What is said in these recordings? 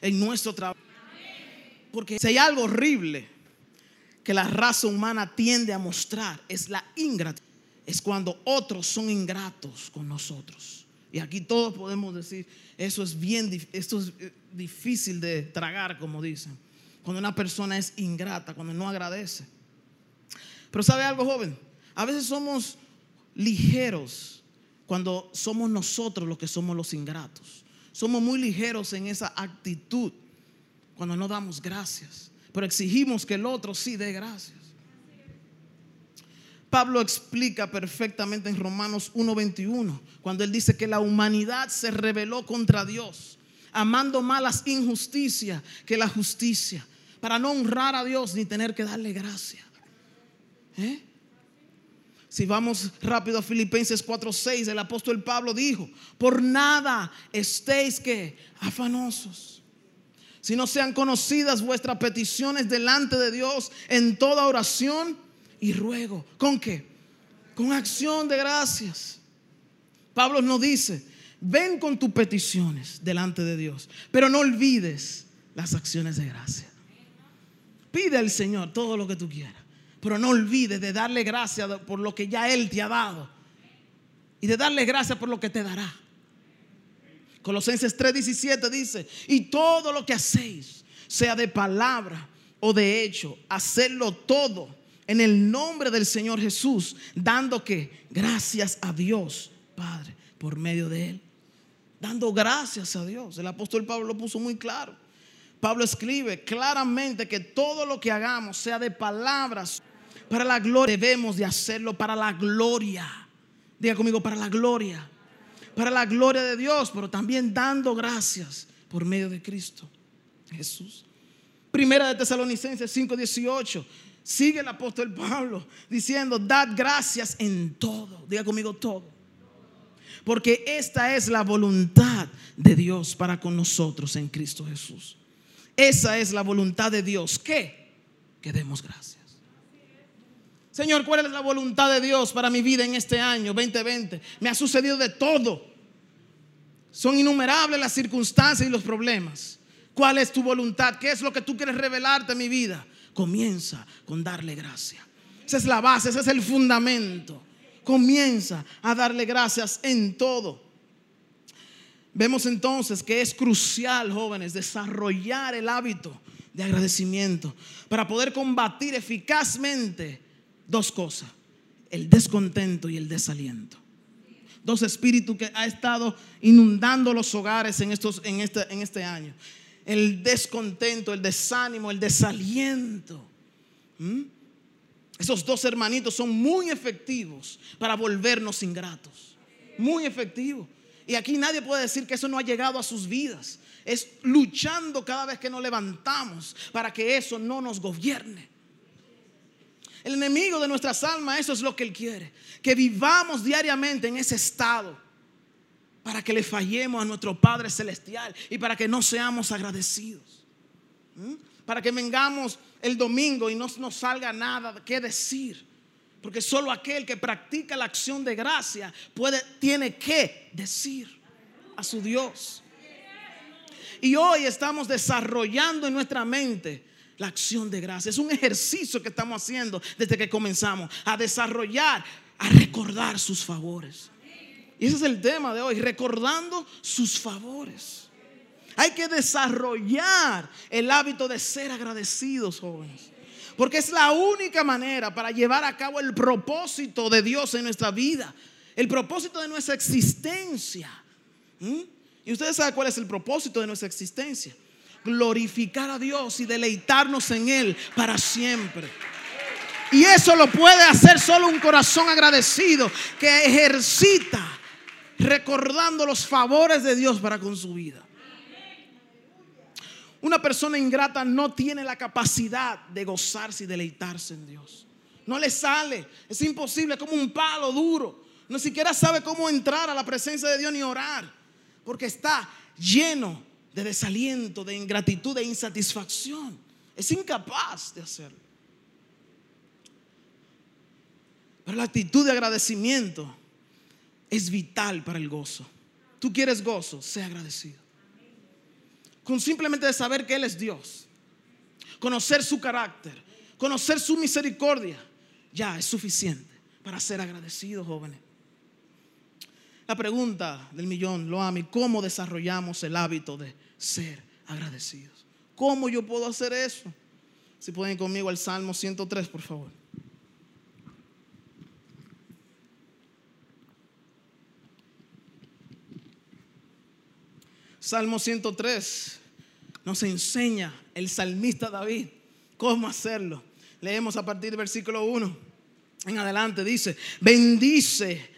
en nuestro trabajo. Porque si hay algo horrible que la raza humana tiende a mostrar, es la ingratitud. Es cuando otros son ingratos con nosotros. Y aquí todos podemos decir, eso es bien, esto es eh, difícil de tragar, como dicen. Cuando una persona es ingrata, cuando no agradece. Pero ¿sabe algo, joven? A veces somos ligeros cuando somos nosotros los que somos los ingratos. Somos muy ligeros en esa actitud cuando no damos gracias, pero exigimos que el otro sí dé gracias. Pablo explica perfectamente en Romanos 1:21, cuando él dice que la humanidad se rebeló contra Dios, amando más las injusticias que la justicia, para no honrar a Dios ni tener que darle gracia. ¿Eh? Si vamos rápido a Filipenses 4:6, el apóstol Pablo dijo, por nada estéis que afanosos, si no sean conocidas vuestras peticiones delante de Dios en toda oración y ruego. ¿Con qué? Con acción de gracias. Pablo nos dice, ven con tus peticiones delante de Dios, pero no olvides las acciones de gracia. Pide al Señor todo lo que tú quieras, pero no olvides de darle gracias por lo que ya Él te ha dado y de darle gracias por lo que te dará. Colosenses 3:17 dice, y todo lo que hacéis, sea de palabra o de hecho, hacerlo todo en el nombre del Señor Jesús, dando que gracias a Dios, Padre, por medio de Él. Dando gracias a Dios. El apóstol Pablo lo puso muy claro. Pablo escribe claramente que todo lo que hagamos, sea de palabras, para la gloria, debemos de hacerlo para la gloria. Diga conmigo, para la gloria. Para la gloria de Dios, pero también dando gracias por medio de Cristo Jesús. Primera de Tesalonicenses 5:18 Sigue el apóstol Pablo diciendo, dad gracias en todo. Diga conmigo todo. Porque esta es la voluntad de Dios para con nosotros en Cristo Jesús. Esa es la voluntad de Dios. ¿Qué? Que demos gracias. Señor, ¿cuál es la voluntad de Dios para mi vida en este año 2020? Me ha sucedido de todo. Son innumerables las circunstancias y los problemas. ¿Cuál es tu voluntad? ¿Qué es lo que tú quieres revelarte en mi vida? comienza con darle gracia. Esa es la base, ese es el fundamento. Comienza a darle gracias en todo. Vemos entonces que es crucial, jóvenes, desarrollar el hábito de agradecimiento para poder combatir eficazmente dos cosas, el descontento y el desaliento. Dos espíritus que ha estado inundando los hogares en, estos, en, este, en este año el descontento, el desánimo, el desaliento. ¿Mm? Esos dos hermanitos son muy efectivos para volvernos ingratos. Muy efectivos. Y aquí nadie puede decir que eso no ha llegado a sus vidas. Es luchando cada vez que nos levantamos para que eso no nos gobierne. El enemigo de nuestras almas, eso es lo que él quiere. Que vivamos diariamente en ese estado para que le fallemos a nuestro Padre Celestial y para que no seamos agradecidos. ¿Mm? Para que vengamos el domingo y no nos salga nada que decir. Porque solo aquel que practica la acción de gracia tiene que decir a su Dios. Y hoy estamos desarrollando en nuestra mente la acción de gracia. Es un ejercicio que estamos haciendo desde que comenzamos a desarrollar, a recordar sus favores. Y ese es el tema de hoy, recordando sus favores. Hay que desarrollar el hábito de ser agradecidos, jóvenes. Porque es la única manera para llevar a cabo el propósito de Dios en nuestra vida. El propósito de nuestra existencia. ¿Mm? Y ustedes saben cuál es el propósito de nuestra existencia. Glorificar a Dios y deleitarnos en Él para siempre. Y eso lo puede hacer solo un corazón agradecido que ejercita recordando los favores de Dios para con su vida. Una persona ingrata no tiene la capacidad de gozarse y deleitarse en Dios. No le sale, es imposible, como un palo duro. No siquiera sabe cómo entrar a la presencia de Dios ni orar, porque está lleno de desaliento, de ingratitud, de insatisfacción. Es incapaz de hacerlo. Pero la actitud de agradecimiento es vital para el gozo. Tú quieres gozo, sea agradecido. con simplemente de saber que Él es Dios, conocer su carácter, conocer su misericordia, ya es suficiente para ser agradecidos, jóvenes. La pregunta del millón, lo amo, ¿cómo desarrollamos el hábito de ser agradecidos? ¿Cómo yo puedo hacer eso? Si pueden conmigo al Salmo 103, por favor. Salmo 103 nos enseña el salmista David cómo hacerlo. Leemos a partir del versículo 1 en adelante. Dice, bendice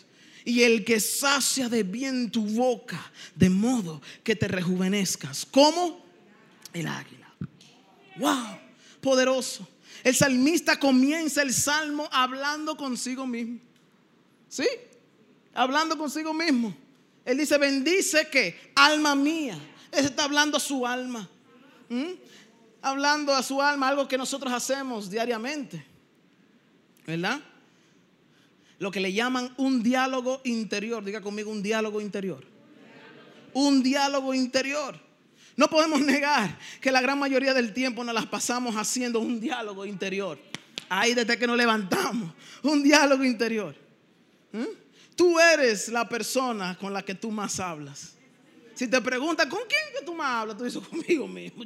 y el que sacia de bien tu boca, de modo que te rejuvenezcas, como el águila. Wow, poderoso. El salmista comienza el salmo hablando consigo mismo. ¿Sí? Hablando consigo mismo. Él dice, bendice que alma mía. Él está hablando a su alma. ¿Mm? Hablando a su alma, algo que nosotros hacemos diariamente. ¿Verdad? Lo que le llaman un diálogo interior. Diga conmigo un diálogo interior. Un diálogo interior. No podemos negar que la gran mayoría del tiempo nos las pasamos haciendo un diálogo interior. Ahí desde que nos levantamos. Un diálogo interior. ¿Mm? Tú eres la persona con la que tú más hablas. Si te preguntan, ¿con quién que tú más hablas? Tú dices, conmigo mismo.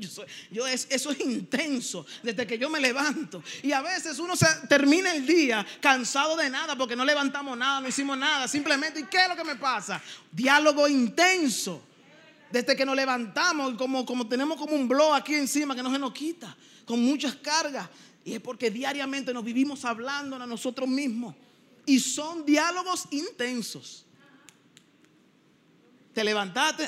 Yo eso es intenso desde que yo me levanto. Y a veces uno se termina el día cansado de nada porque no levantamos nada, no hicimos nada. Simplemente, ¿y qué es lo que me pasa? Diálogo intenso. Desde que nos levantamos, como, como tenemos como un blog aquí encima que no se nos quita, con muchas cargas. Y es porque diariamente nos vivimos hablando a nosotros mismos. Y son diálogos intensos. Te levantaste,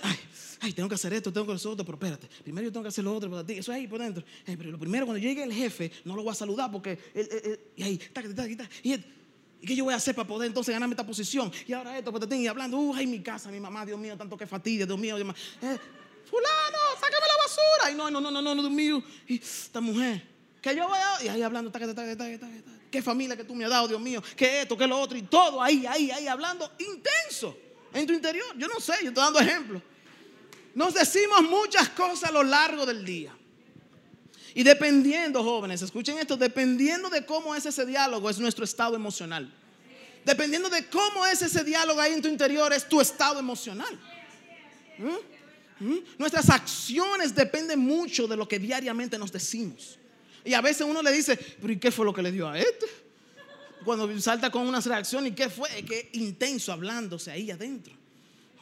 ay, tengo que hacer esto, tengo que hacer otro, pero espérate, primero yo tengo que hacer lo otro para ti. Eso es ahí por dentro. pero lo primero, cuando llegue el jefe, no lo voy a saludar porque, y ahí, y, qué yo voy a hacer para poder entonces ganarme esta posición? Y ahora esto, te y hablando, uh, ay, mi casa, mi mamá, Dios mío, tanto que fatiga, Dios mío, Dios mío. Eh, fulano, sácame la basura. Ay, no, no, no, no, no, Dios mío. Y esta mujer, que yo voy a, y ahí hablando, taca, taca, taca, qué familia que tú me has dado, Dios mío, qué esto, qué lo otro, y todo ahí, ahí, ahí, hablando intenso en tu interior. Yo no sé, yo estoy dando ejemplos. Nos decimos muchas cosas a lo largo del día. Y dependiendo, jóvenes, escuchen esto, dependiendo de cómo es ese diálogo, es nuestro estado emocional. Dependiendo de cómo es ese diálogo ahí en tu interior, es tu estado emocional. ¿Mm? ¿Mm? Nuestras acciones dependen mucho de lo que diariamente nos decimos. Y a veces uno le dice, pero ¿y qué fue lo que le dio a este? Cuando salta con una reacción, ¿y qué fue? Qué intenso hablándose ahí adentro.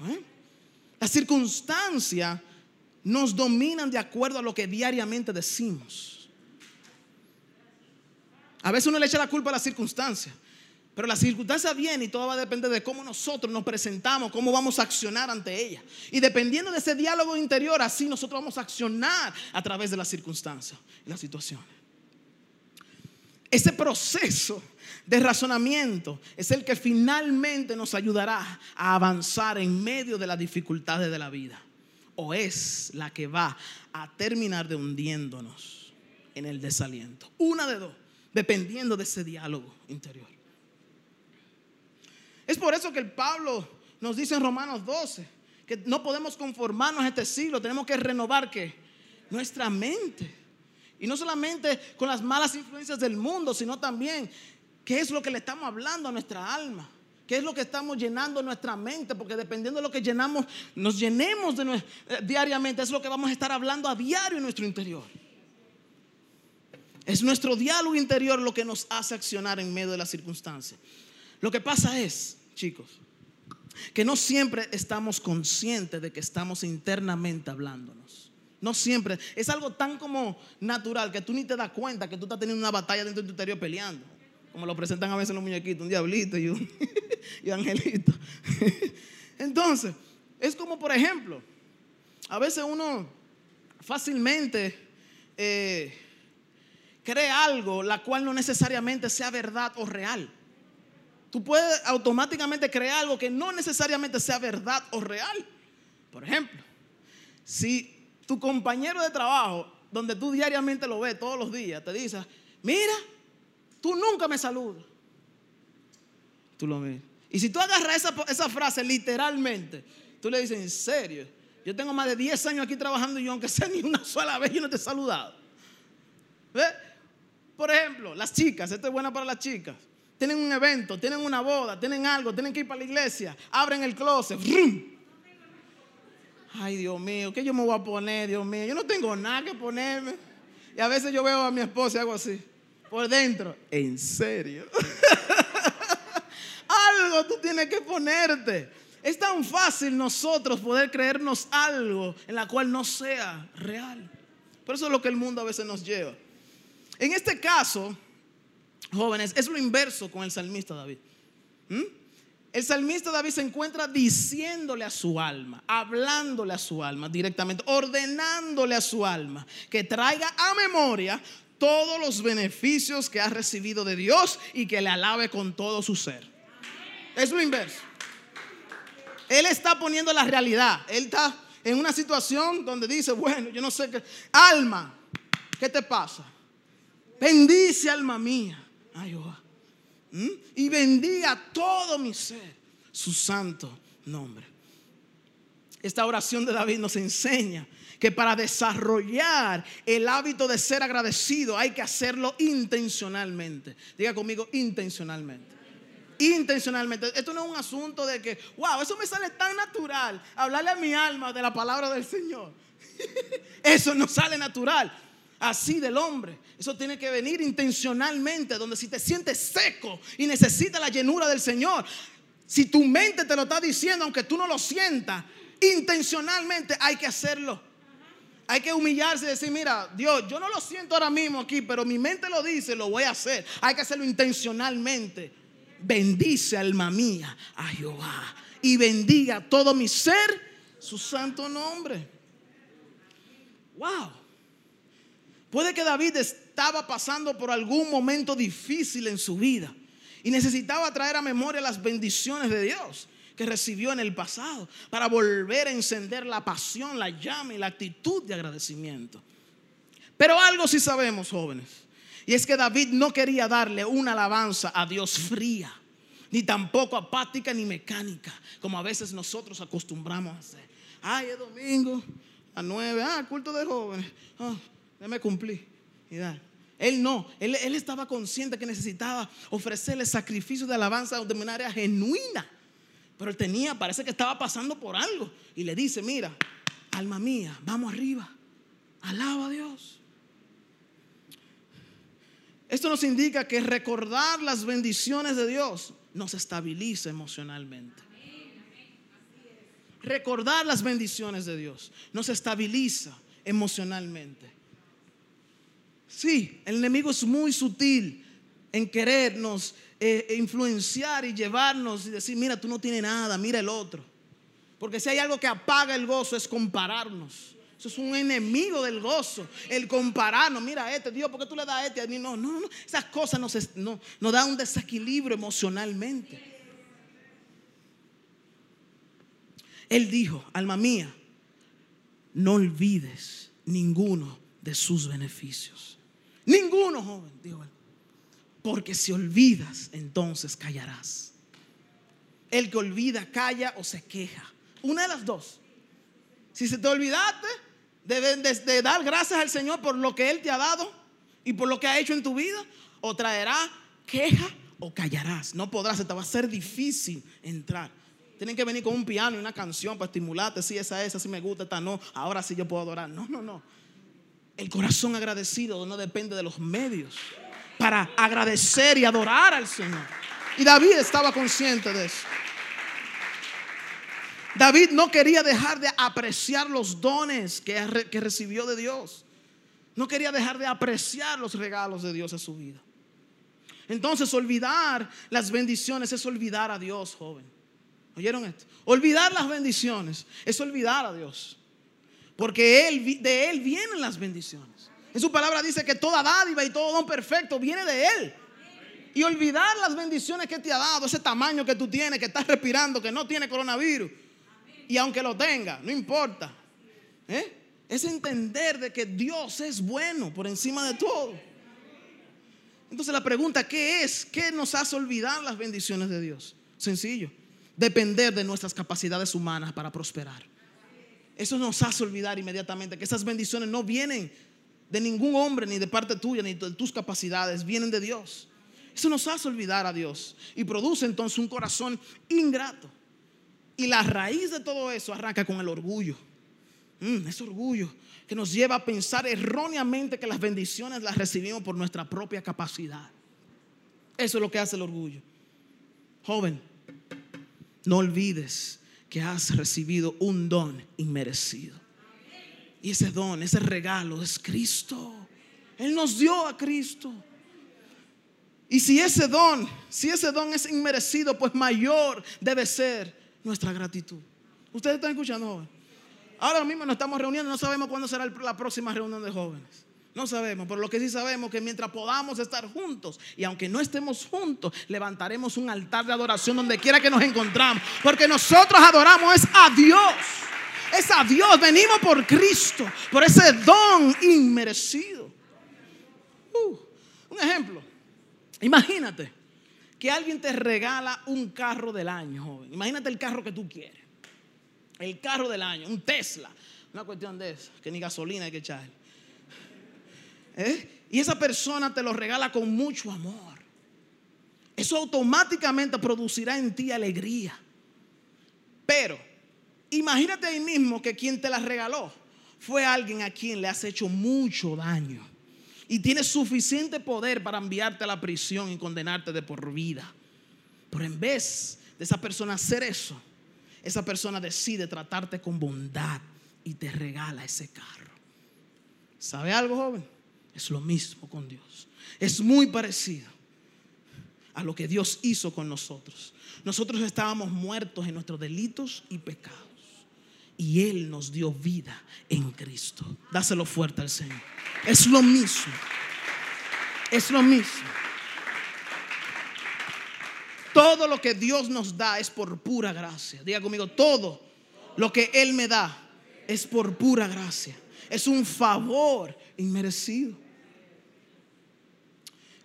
¿Eh? Las circunstancias nos dominan de acuerdo a lo que diariamente decimos. A veces uno le echa la culpa a las circunstancias. Pero la circunstancia viene y todo va a depender de cómo nosotros nos presentamos, cómo vamos a accionar ante ella. Y dependiendo de ese diálogo interior, así nosotros vamos a accionar a través de las circunstancias y las situaciones. Ese proceso de razonamiento es el que finalmente nos ayudará a avanzar en medio de las dificultades de la vida. O es la que va a terminar de hundiéndonos en el desaliento. Una de dos, dependiendo de ese diálogo interior. Es por eso que el Pablo nos dice en Romanos 12 que no podemos conformarnos a este siglo, tenemos que renovar que nuestra mente. Y no solamente con las malas influencias del mundo, sino también qué es lo que le estamos hablando a nuestra alma. ¿Qué es lo que estamos llenando nuestra mente? Porque dependiendo de lo que llenamos, nos llenemos eh, diariamente, es lo que vamos a estar hablando a diario en nuestro interior. Es nuestro diálogo interior lo que nos hace accionar en medio de las circunstancias. Lo que pasa es, chicos, que no siempre estamos conscientes de que estamos internamente hablándonos. No siempre. Es algo tan como natural que tú ni te das cuenta que tú estás teniendo una batalla dentro de tu interior peleando. Como lo presentan a veces los muñequitos, un diablito y un, angelito. Entonces, es como por ejemplo, a veces uno fácilmente eh, cree algo la cual no necesariamente sea verdad o real. Tú puedes automáticamente creer algo que no necesariamente sea verdad o real. Por ejemplo, si tu compañero de trabajo, donde tú diariamente lo ves todos los días, te dice, mira, tú nunca me saludas. Tú lo ves. Y si tú agarras esa, esa frase literalmente, tú le dices, en serio, yo tengo más de 10 años aquí trabajando y yo aunque sea ni una sola vez yo no te he saludado. Por ejemplo, las chicas, esto es buena para las chicas. Tienen un evento, tienen una boda, tienen algo, tienen que ir para la iglesia, abren el closet. Ay, Dios mío, ¿qué yo me voy a poner, Dios mío? Yo no tengo nada que ponerme. Y a veces yo veo a mi esposa y hago así, por dentro. ¿En serio? algo tú tienes que ponerte. Es tan fácil nosotros poder creernos algo en la cual no sea real. Por eso es lo que el mundo a veces nos lleva. En este caso, jóvenes, es lo inverso con el salmista David. ¿Mm? El salmista David se encuentra diciéndole a su alma, hablándole a su alma directamente, ordenándole a su alma que traiga a memoria todos los beneficios que ha recibido de Dios y que le alabe con todo su ser. Es lo inverso. Él está poniendo la realidad. Él está en una situación donde dice, bueno, yo no sé qué. Alma, ¿qué te pasa? Bendice alma mía. Ay, ¿Mm? Y bendiga todo mi ser su santo nombre. Esta oración de David nos enseña que para desarrollar el hábito de ser agradecido hay que hacerlo intencionalmente. Diga conmigo, intencionalmente intencionalmente. Esto no es un asunto de que, wow, eso me sale tan natural, hablarle a mi alma de la palabra del Señor. eso no sale natural, así del hombre. Eso tiene que venir intencionalmente, donde si te sientes seco y necesitas la llenura del Señor, si tu mente te lo está diciendo, aunque tú no lo sientas, intencionalmente hay que hacerlo. Hay que humillarse y decir, mira, Dios, yo no lo siento ahora mismo aquí, pero mi mente lo dice, lo voy a hacer. Hay que hacerlo intencionalmente bendice alma mía a Jehová y bendiga todo mi ser su santo nombre. Wow. Puede que David estaba pasando por algún momento difícil en su vida y necesitaba traer a memoria las bendiciones de Dios que recibió en el pasado para volver a encender la pasión, la llama y la actitud de agradecimiento. Pero algo sí sabemos, jóvenes y es que David no quería darle una alabanza a Dios fría, ni tampoco apática ni mecánica, como a veces nosotros acostumbramos a hacer. Ay, es domingo a nueve, ah, culto de jóvenes, ah, ya me cumplí. Y Él no, él, él, estaba consciente que necesitaba ofrecerle sacrificio de alabanza de manera genuina. Pero él tenía, parece que estaba pasando por algo. Y le dice, mira, alma mía, vamos arriba, alaba a Dios. Esto nos indica que recordar las bendiciones de Dios nos estabiliza emocionalmente. Recordar las bendiciones de Dios nos estabiliza emocionalmente. Sí, el enemigo es muy sutil en querernos eh, influenciar y llevarnos y decir, mira, tú no tienes nada, mira el otro. Porque si hay algo que apaga el gozo es compararnos. Eso es un enemigo del gozo. El compararnos, mira este, Dios, ¿por qué tú le das a este? A mí no, no, no. Esas cosas nos, no, nos dan un desequilibrio emocionalmente. Él dijo, alma mía, no olvides ninguno de sus beneficios. Ninguno, joven, dijo él. Porque si olvidas, entonces callarás. El que olvida, calla o se queja. Una de las dos. Si se te olvidaste, Deben de, dar gracias al Señor por lo que Él te ha dado y por lo que ha hecho en tu vida, o traerá queja o callarás. No podrás, te va a hacer difícil entrar. Tienen que venir con un piano y una canción para estimularte. Si esa es, esa sí me gusta, esta no. Ahora sí yo puedo adorar. No, no, no. El corazón agradecido no depende de los medios para agradecer y adorar al Señor. Y David estaba consciente de eso. David no quería dejar de apreciar los dones que, recibió de Dios. No quería dejar de apreciar los regalos de Dios a su vida. Entonces olvidar las bendiciones es olvidar a Dios, joven. ¿Oyeron esto? Olvidar las bendiciones es olvidar a Dios. Porque él, de Él vienen las bendiciones. En su palabra dice que toda dádiva y todo don perfecto viene de Él. Y olvidar las bendiciones que te ha dado, ese tamaño que tú tienes, que estás respirando, que no tiene coronavirus. Y aunque lo tenga, no importa. ¿Eh? Es entender de que Dios es bueno por encima de todo. Entonces la pregunta, ¿qué es? ¿Qué nos hace olvidar las bendiciones de Dios? Sencillo, depender de nuestras capacidades humanas para prosperar. Eso nos hace olvidar inmediatamente que esas bendiciones no vienen de ningún hombre, ni de parte tuya, ni de tus capacidades, vienen de Dios. Eso nos hace olvidar a Dios y produce entonces un corazón ingrato. Y la raíz de todo eso arranca con el orgullo. Mm, ese orgullo que nos lleva a pensar erróneamente que las bendiciones las recibimos por nuestra propia capacidad. Eso es lo que hace el orgullo. Joven, no olvides que has recibido un don inmerecido. Y ese don, ese regalo es Cristo. Él nos dio a Cristo. Y si ese don, si ese don es inmerecido, pues mayor debe ser nuestra gratitud. Ustedes están escuchando, joven. Ahora mismo nos estamos reuniendo, no sabemos cuándo será la próxima reunión de jóvenes. No sabemos, pero lo que sí sabemos es que mientras podamos estar juntos y aunque no estemos juntos, levantaremos un altar de adoración donde quiera que nos encontramos. Porque nosotros adoramos es a Dios. Es a Dios. Venimos por Cristo, por ese don inmerecido. Uh, un ejemplo. Imagínate que alguien te regala un carro del año, joven. Imagínate el carro que tú quieres. El carro del año, un Tesla. Una cuestión de eso, que ni gasolina hay que echar. ¿Eh? Y esa persona te lo regala con mucho amor. Eso automáticamente producirá en ti alegría. Pero imagínate ahí mismo que quien te la regaló fue alguien a quien le has hecho mucho daño. Y tiene suficiente poder para enviarte a la prisión y condenarte de por vida. Pero en vez de esa persona hacer eso, esa persona decide tratarte con bondad y te regala ese carro. ¿Sabe algo, joven? Es lo mismo con Dios. Es muy parecido a lo que Dios hizo con nosotros. Nosotros estábamos muertos en nuestros delitos y pecados. Y Él nos dio vida en Cristo. Dáselo fuerte al Señor. Es lo mismo. Es lo mismo. Todo lo que Dios nos da es por pura gracia. Diga conmigo, todo lo que Él me da es por pura gracia. Es un favor inmerecido.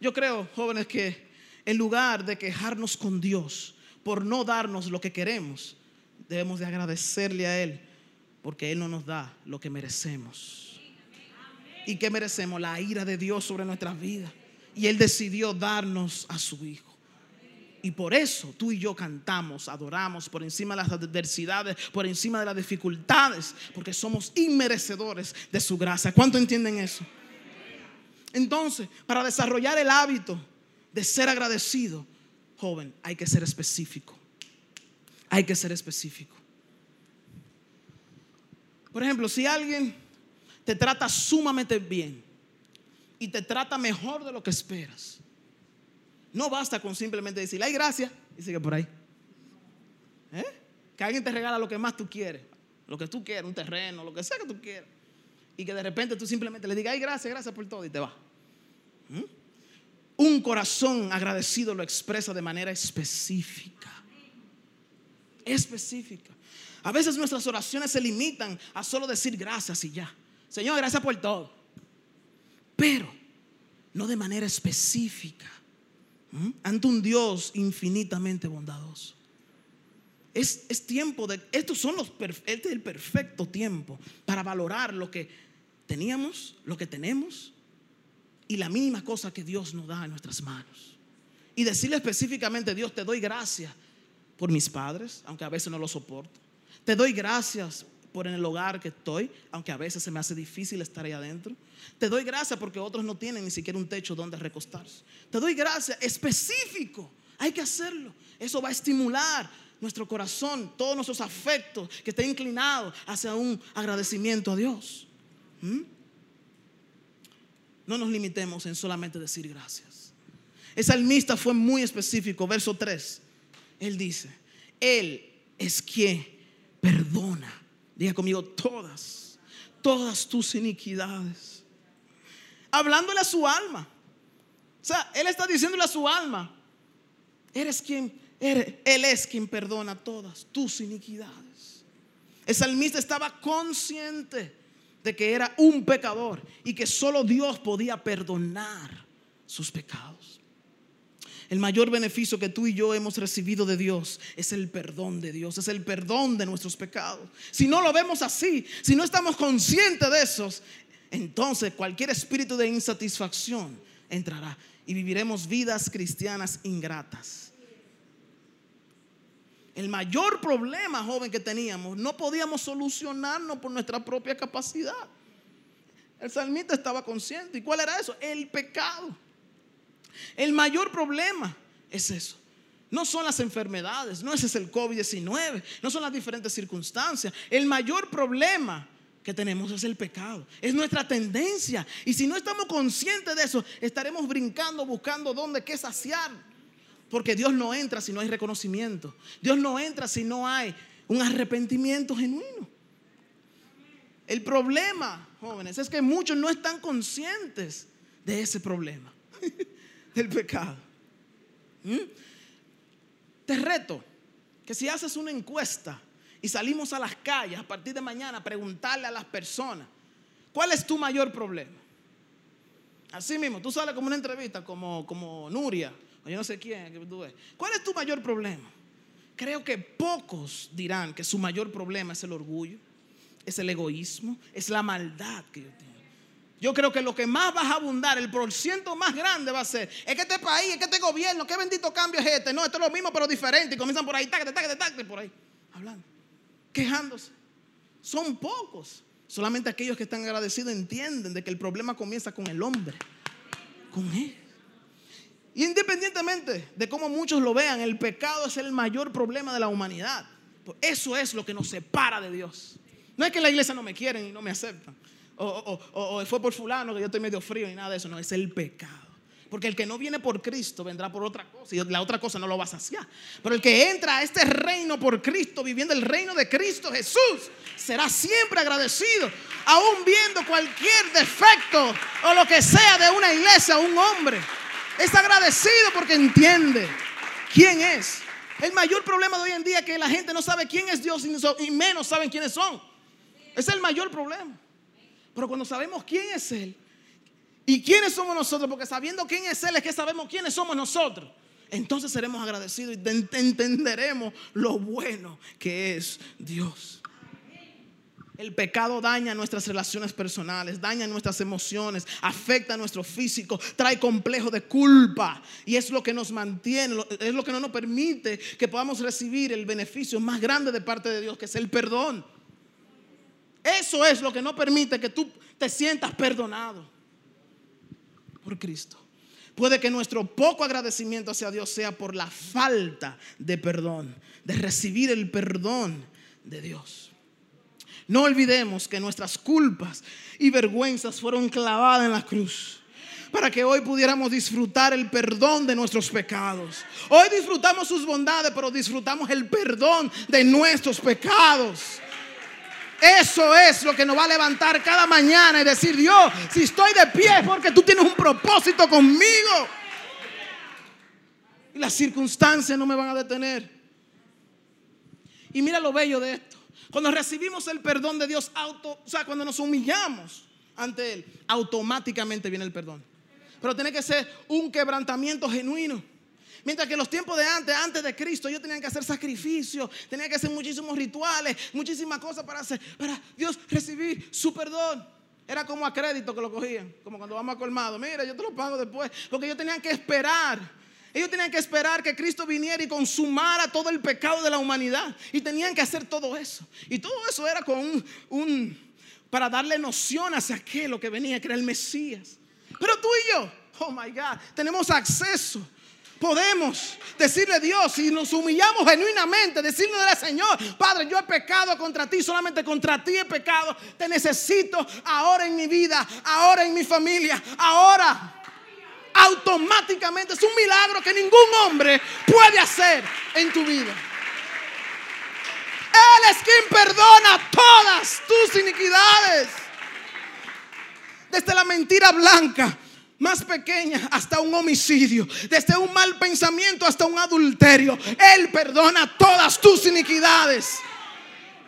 Yo creo, jóvenes, que en lugar de quejarnos con Dios por no darnos lo que queremos, debemos de agradecerle a Él porque Él no nos da lo que merecemos. ¿Y qué merecemos? La ira de Dios sobre nuestras vidas. Y Él decidió darnos a su Hijo. Y por eso tú y yo cantamos, adoramos por encima de las adversidades, por encima de las dificultades, porque somos inmerecedores de su gracia. ¿Cuánto entienden eso? Entonces, para desarrollar el hábito de ser agradecido, joven, hay que ser específico. Hay que ser específico. Por ejemplo, si alguien te trata sumamente bien y te trata mejor de lo que esperas, no basta con simplemente decir, ay, gracias, y sigue por ahí. ¿Eh? Que alguien te regala lo que más tú quieres, lo que tú quieres, un terreno, lo que sea que tú quieras. Y que de repente tú simplemente le digas, ay, gracias, gracias por todo, y te va. ¿Mm? Un corazón agradecido lo expresa de manera específica. Específica. A veces nuestras oraciones se limitan a solo decir gracias y ya. Señor, gracias por todo. Pero no de manera específica ante un Dios infinitamente bondadoso. Es, tiempo de, estos son los, este es el perfecto tiempo para valorar lo que teníamos, lo que tenemos y la mínima cosa que Dios nos da en nuestras manos. Y decirle específicamente, Dios, te doy gracias por mis padres, aunque a veces no lo soporto. Te doy gracias por en el hogar que estoy, aunque a veces se me hace difícil estar ahí adentro. Te doy gracias porque otros no tienen ni siquiera un techo donde recostarse. Te doy gracias específico. Hay que hacerlo. Eso va a estimular nuestro corazón, todos nuestros afectos que estén inclinados hacia un agradecimiento a Dios. ¿Mm? No nos limitemos en solamente decir gracias. El salmista fue muy específico, verso 3. Él dice, Él es quien perdona Diga conmigo, todas, todas tus iniquidades. hablándole a su alma. O sea, él está diciéndole a su alma, eres quien, eres, él es quien perdona todas tus iniquidades. El salmista estaba consciente de que era un pecador y que solo Dios podía perdonar sus pecados. El mayor beneficio que tú y yo hemos recibido de Dios es el perdón de Dios, es el perdón de nuestros pecados. Si no lo vemos así, si no estamos conscientes de esos, entonces cualquier espíritu de insatisfacción entrará y viviremos vidas cristianas ingratas. El mayor problema, joven, que teníamos, no podíamos solucionarnos por nuestra propia capacidad. El salmista estaba consciente. ¿Y cuál era eso? El pecado. El mayor problema es eso. No son las enfermedades, no es el COVID-19, no son las diferentes circunstancias. El mayor problema que tenemos es el pecado, es nuestra tendencia. Y si no estamos conscientes de eso, estaremos brincando, buscando dónde, qué saciar. Porque Dios no entra si no hay reconocimiento. Dios no entra si no hay un arrepentimiento genuino. El problema, jóvenes, es que muchos no están conscientes de ese problema, del pecado. ¿Mm? Te reto que si haces una encuesta y salimos a las calles a partir de mañana a preguntarle a las personas, ¿cuál es tu mayor problema? Así mismo, tú sales como una entrevista, como, como Nuria, yo no sé quién. ¿cuál es tu mayor problema? Creo que pocos dirán que su mayor problema es el orgullo, es el egoísmo, es la maldad que yo tengo. Yo creo que lo que más va a abundar, el porciento más grande va a ser, es que este país, es que este gobierno, qué bendito cambio es este. No, esto es lo mismo pero diferente. Y comienzan por ahí, tácate, tácate, tácate, por ahí, hablando quejándose. Son pocos. Solamente aquellos que están agradecidos entienden de que el problema comienza con el hombre, con él. Independientemente de cómo muchos lo vean, el pecado es el mayor problema de la humanidad. Eso es lo que nos separa de Dios. No es que la iglesia no me quieren y no me aceptan. O, o fue por fulano que yo estoy medio frío y nada de eso. No, es el pecado. Porque el que no viene por Cristo vendrá por otra cosa y la otra cosa no lo va a saciar. Pero el que entra a este reino por Cristo, viviendo el reino de Cristo Jesús, será siempre agradecido, aún viendo cualquier defecto o lo que sea de una iglesia o un hombre. Es agradecido porque entiende quién es. El mayor problema de hoy en día es que la gente no sabe quién es Dios y menos saben quiénes son. Es el mayor problema. Pero cuando sabemos quién es Él, ¿Y quiénes somos nosotros? Porque sabiendo quién es Él es que sabemos quiénes somos nosotros. Entonces seremos agradecidos y entenderemos lo bueno que es Dios. El pecado daña nuestras relaciones personales, daña nuestras emociones, afecta a nuestro físico, trae complejo de culpa y es lo que nos mantiene, es lo que no nos permite que podamos recibir el beneficio más grande de parte de Dios, que es el perdón. Eso es lo que no permite que tú te sientas perdonado por Cristo. Puede que nuestro poco agradecimiento hacia Dios sea por la falta de perdón, de recibir el perdón de Dios. No olvidemos que nuestras culpas y vergüenzas fueron clavadas en la cruz para que hoy pudiéramos disfrutar el perdón de nuestros pecados. Hoy disfrutamos sus bondades, pero disfrutamos el perdón de nuestros pecados. Eso es lo que nos va a levantar cada mañana y decir, Dios, si estoy de pie es porque tú tienes un propósito conmigo. Y las circunstancias no me van a detener. Y mira lo bello de esto. Cuando recibimos el perdón de Dios, o sea, cuando nos humillamos ante Él, automáticamente viene el perdón. Pero tiene que ser un quebrantamiento genuino. Mientras que en los tiempos de antes, antes de Cristo, ellos tenían que hacer sacrificios, tenían que hacer muchísimos rituales, muchísimas cosas para hacer, para Dios recibir su perdón. Era como a crédito que lo cogían, como cuando vamos a colmado. Mira, yo te lo pago después, porque ellos tenían que esperar. Ellos tenían que esperar que Cristo viniera y consumara todo el pecado de la humanidad. Y tenían que hacer todo eso. Y todo eso era con un, para darle noción hacia aquello que venía, que era el Mesías. Pero tú y yo, oh my God, tenemos acceso podemos decirle a Dios, si nos humillamos genuinamente, decirle al Señor, Padre, yo he pecado contra ti, solamente contra ti he pecado, te necesito ahora en mi vida, ahora en mi familia, ahora. Automáticamente es un milagro que ningún hombre puede hacer en tu vida. Él es quien perdona todas tus iniquidades. Desde la mentira blanca más pequeña hasta un homicidio, desde un mal pensamiento hasta un adulterio. Él perdona todas tus iniquidades.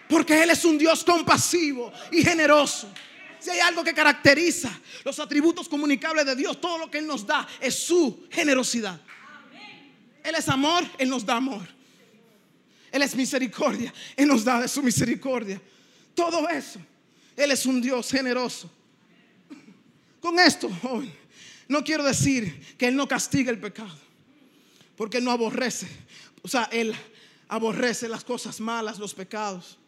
Porque Él es un Dios compasivo y generoso. Si hay algo que caracteriza los atributos comunicables de Dios, todo lo que Él nos da es su generosidad. Él es amor, Él nos da amor. Él es misericordia, Él nos da de su misericordia. Todo eso, Él es un Dios generoso. Con esto, no quiero decir que Él no castiga el pecado, porque Él no aborrece. O sea, Él aborrece las cosas malas, los pecados.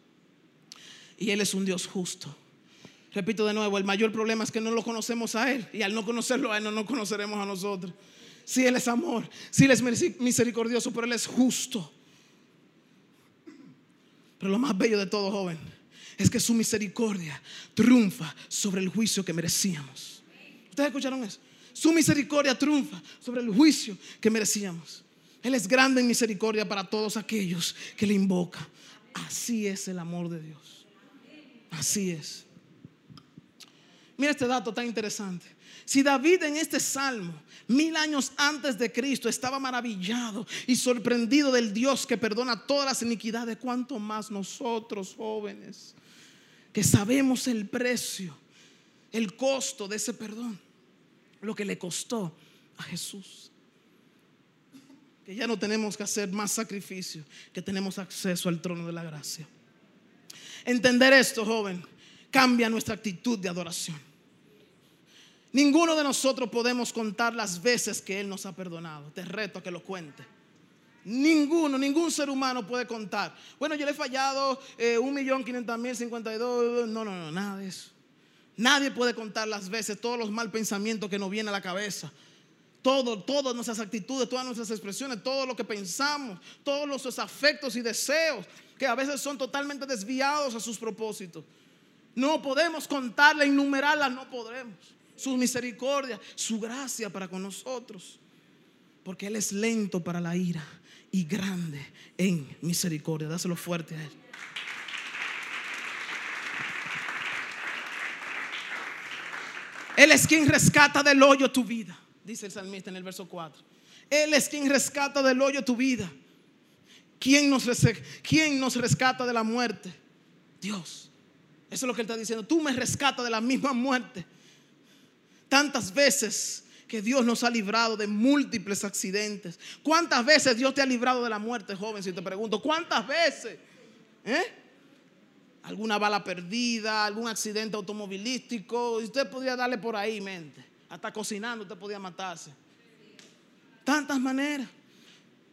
Y Él es un Dios justo. Repito de nuevo, el mayor problema es que no lo conocemos a Él. Y al no conocerlo a Él, no nos conoceremos a nosotros. Si Él es amor, si Él es misericordioso, pero Él es justo. Pero lo más bello de todo, joven, es que su misericordia triunfa sobre el juicio que merecíamos. ¿Ustedes escucharon eso? Su misericordia triunfa sobre el juicio que merecíamos. Él es grande en misericordia para todos aquellos que le invocan. Así es el amor de Dios. Así es. Mira este dato tan interesante. Si David en este salmo, mil años antes de Cristo, estaba maravillado y sorprendido del Dios que perdona todas las iniquidades, cuánto más nosotros jóvenes, que sabemos el precio, el costo de ese perdón, lo que le costó a Jesús. Que ya no tenemos que hacer más sacrificio, que tenemos acceso al trono de la gracia. Entender esto, joven, cambia nuestra actitud de adoración. Ninguno de nosotros podemos contar las veces que Él nos ha perdonado. Te reto a que lo cuente. Ninguno, ningún ser humano puede contar. Bueno, yo le he fallado eh, un millón quinientos mil cincuenta y dos. No, no, no, nada de eso. Nadie puede contar las veces, todos los mal pensamientos que nos vienen a la cabeza. Todo, todas nuestras actitudes, todas nuestras expresiones, todo lo que pensamos, todos nuestros afectos y deseos, que a veces son totalmente desviados a sus propósitos. No podemos contarla, enumerarla, no podremos su misericordia, su gracia para con nosotros. Porque Él es lento para la ira y grande en misericordia. Dáselo fuerte a Él. Él es quien rescata del hoyo tu vida, dice el salmista en el verso 4. Él es quien rescata del hoyo tu vida. ¿Quién nos, ¿Quién nos rescata de la muerte? Dios. Eso es lo que Él está diciendo. Tú me rescatas de la misma muerte Tantas veces que Dios nos ha librado de múltiples accidentes. ¿Cuántas veces Dios te ha librado de la muerte, joven? Si te pregunto, ¿cuántas veces? ¿Eh? Alguna bala perdida, algún accidente automovilístico. Usted podría darle por ahí mente. Hasta cocinando usted podía matarse. Tantas maneras.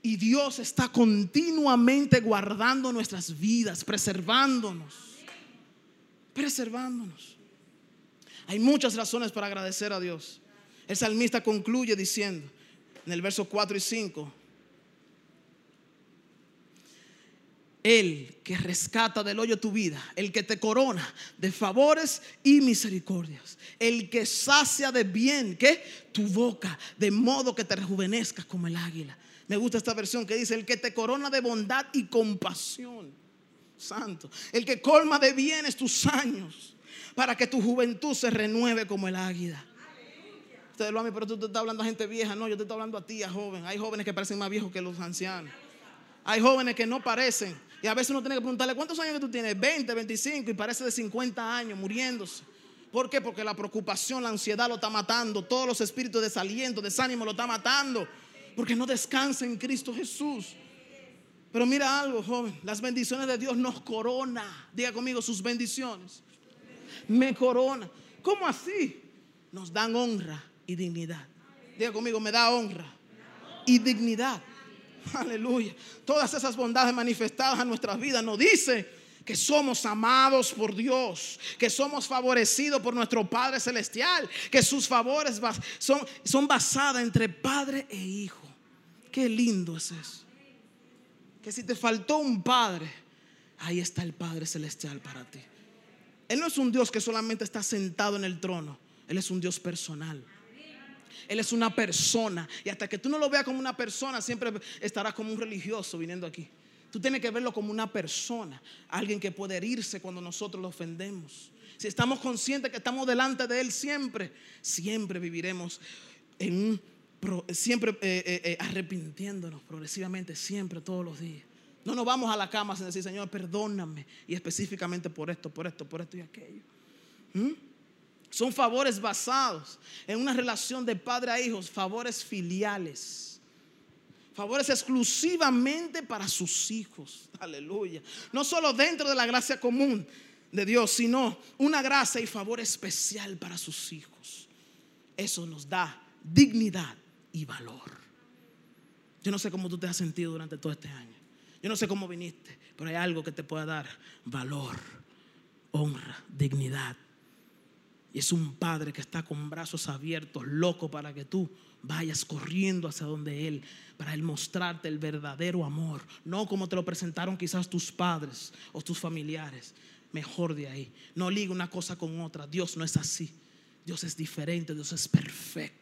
Y Dios está continuamente guardando nuestras vidas, preservándonos. Preservándonos. Hay muchas razones para agradecer a Dios. El salmista concluye diciendo en el verso 4 y 5, El que rescata del hoyo tu vida, el que te corona de favores y misericordias, el que sacia de bien, que tu boca, de modo que te rejuvenezcas como el águila. Me gusta esta versión que dice, el que te corona de bondad y compasión, santo, el que colma de bienes tus años para que tu juventud se renueve como el águila. Ustedes lo aman, pero tú te estás hablando a gente vieja. No, yo te estoy hablando a ti, a joven. Hay jóvenes que parecen más viejos que los ancianos. Hay jóvenes que no parecen. Y a veces uno tiene que preguntarle, ¿cuántos años que tú tienes? 20, 25 y parece de 50 años muriéndose. ¿Por qué? Porque la preocupación, la ansiedad lo está matando. Todos los espíritus de desaliento, desánimo lo está matando. Porque no descansa en Cristo Jesús. Pero mira algo, joven. Las bendiciones de Dios nos corona. Diga conmigo sus bendiciones me corona. ¿Cómo así? Nos dan honra y dignidad. Diga conmigo, me da honra y dignidad. Aleluya. Todas esas bondades manifestadas en nuestras vidas nos dice que somos amados por Dios, que somos favorecidos por nuestro Padre Celestial, que sus favores son, son basadas entre Padre e Hijo. Qué lindo es eso. Que si te faltó un Padre, ahí está el Padre Celestial para ti. Él no es un Dios que solamente está sentado en el trono. Él es un Dios personal. Él es una persona. Y hasta que tú no lo veas como una persona, siempre estarás como un religioso viniendo aquí. Tú tienes que verlo como una persona. Alguien que puede herirse cuando nosotros lo ofendemos. si estamos conscientes que estamos delante de Él siempre, siempre viviremos en un, siempre eh, eh, eh, arrepintiéndonos progresivamente, siempre, todos los días. No nos vamos a la cama sin decir, Señor, perdóname. Y específicamente por esto, por esto, por esto y aquello. ¿Mm? Son favores basados en una relación de padre a hijos, favores filiales. Favores exclusivamente para sus hijos. Aleluya. No solo dentro de la gracia común de Dios, sino una gracia y favor especial para sus hijos. Eso nos da dignidad y valor. Yo no sé cómo tú te has sentido durante todo este año. Yo no sé cómo viniste, pero hay algo que te pueda dar valor, honra, dignidad. Y es un padre que está con brazos abiertos, loco para que tú vayas corriendo hacia donde Él, para Él mostrarte el verdadero amor, no como te lo presentaron quizás tus padres o tus familiares. Mejor de ahí. No liga una cosa con otra. Dios no es así. Dios es diferente, Dios es perfecto.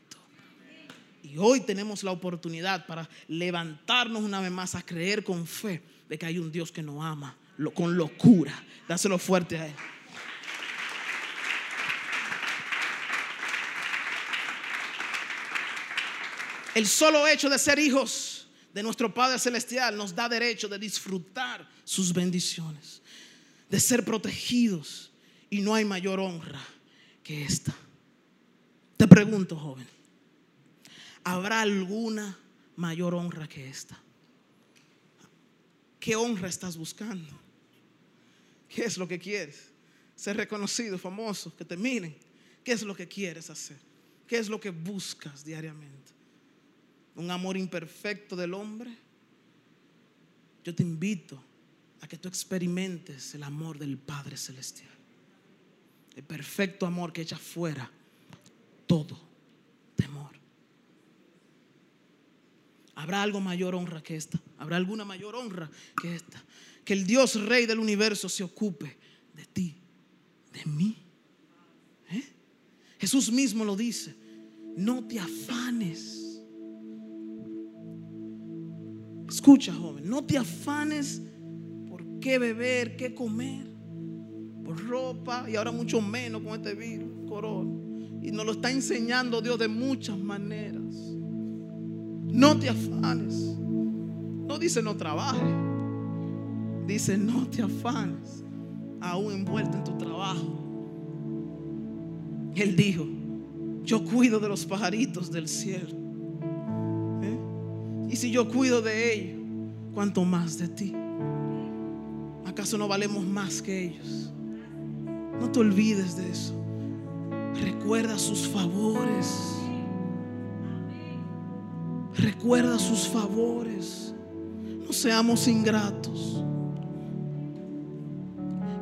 Y hoy tenemos la oportunidad para levantarnos una vez más a creer con fe de que hay un Dios que nos ama con locura. Dáselo fuerte a Él. El solo hecho de ser hijos de nuestro Padre Celestial nos da derecho de disfrutar sus bendiciones, de ser protegidos. Y no hay mayor honra que esta. Te pregunto, joven, ¿habrá alguna mayor honra que esta? ¿Qué honra estás buscando? ¿Qué es lo que quieres? Ser reconocido, famoso, que te miren. ¿Qué es lo que quieres hacer? ¿Qué es lo que buscas diariamente? un amor imperfecto del hombre, yo te invito a que tú experimentes el amor del Padre Celestial. El perfecto amor que echa fuera todo ¿Habrá algo mayor honra que esta? ¿Habrá alguna mayor honra que esta? Que el Dios Rey del universo se ocupe de ti, de mí. ¿Eh? Jesús mismo lo dice. No te afanes Escucha, joven, no te afanes por qué beber, qué comer, por ropa y ahora mucho menos con este virus, corona. Y nos lo está enseñando Dios de muchas maneras. No te afanes. No dice no trabaje. Dice no te afanes, aún envuelto en tu trabajo. Él dijo, yo cuido de los pajaritos del cielo. Y si yo cuido de ellos, ¿cuánto más de ti? ¿Acaso no valemos más que ellos? No te olvides de eso. Recuerda sus favores. Recuerda sus favores. No seamos ingratos.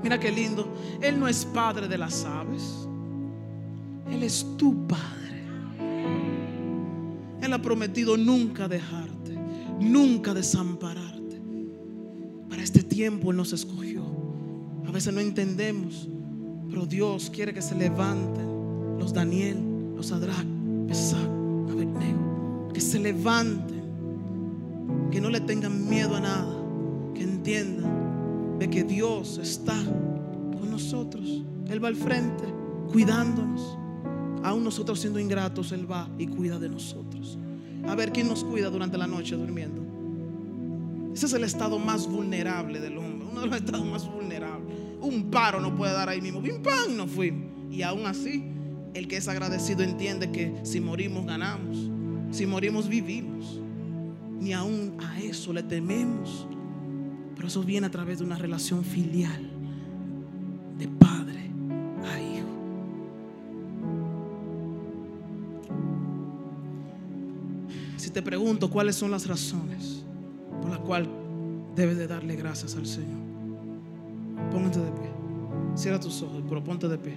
Mira qué lindo. Él no es padre de las aves. Él es tu padre. Él ha prometido nunca dejar nunca desampararte. Para este tiempo Él nos escogió. A veces no entendemos, pero Dios quiere que se levanten los Daniel, los Sadrach, Pesach, Abednego, que se levanten, que no le tengan miedo a nada, que entiendan de que Dios está con nosotros. Él va al frente, cuidándonos. Aún nosotros siendo ingratos, Él va y cuida de nosotros. A ver quién nos cuida durante la noche durmiendo. Ese es el estado más vulnerable del hombre, uno de los estados más vulnerables. Un paro no puede dar ahí mismo. Pim pam, no fuimos. Y aún así, el que es agradecido entiende que si morimos ganamos, si morimos vivimos. Ni aún a eso le tememos. Pero eso viene a través de una relación filial de padre te pregunto cuáles son las razones por las cuales debes de darle gracias al Señor. Póngate de pie. Cierra tus ojos, pero ponte de pie.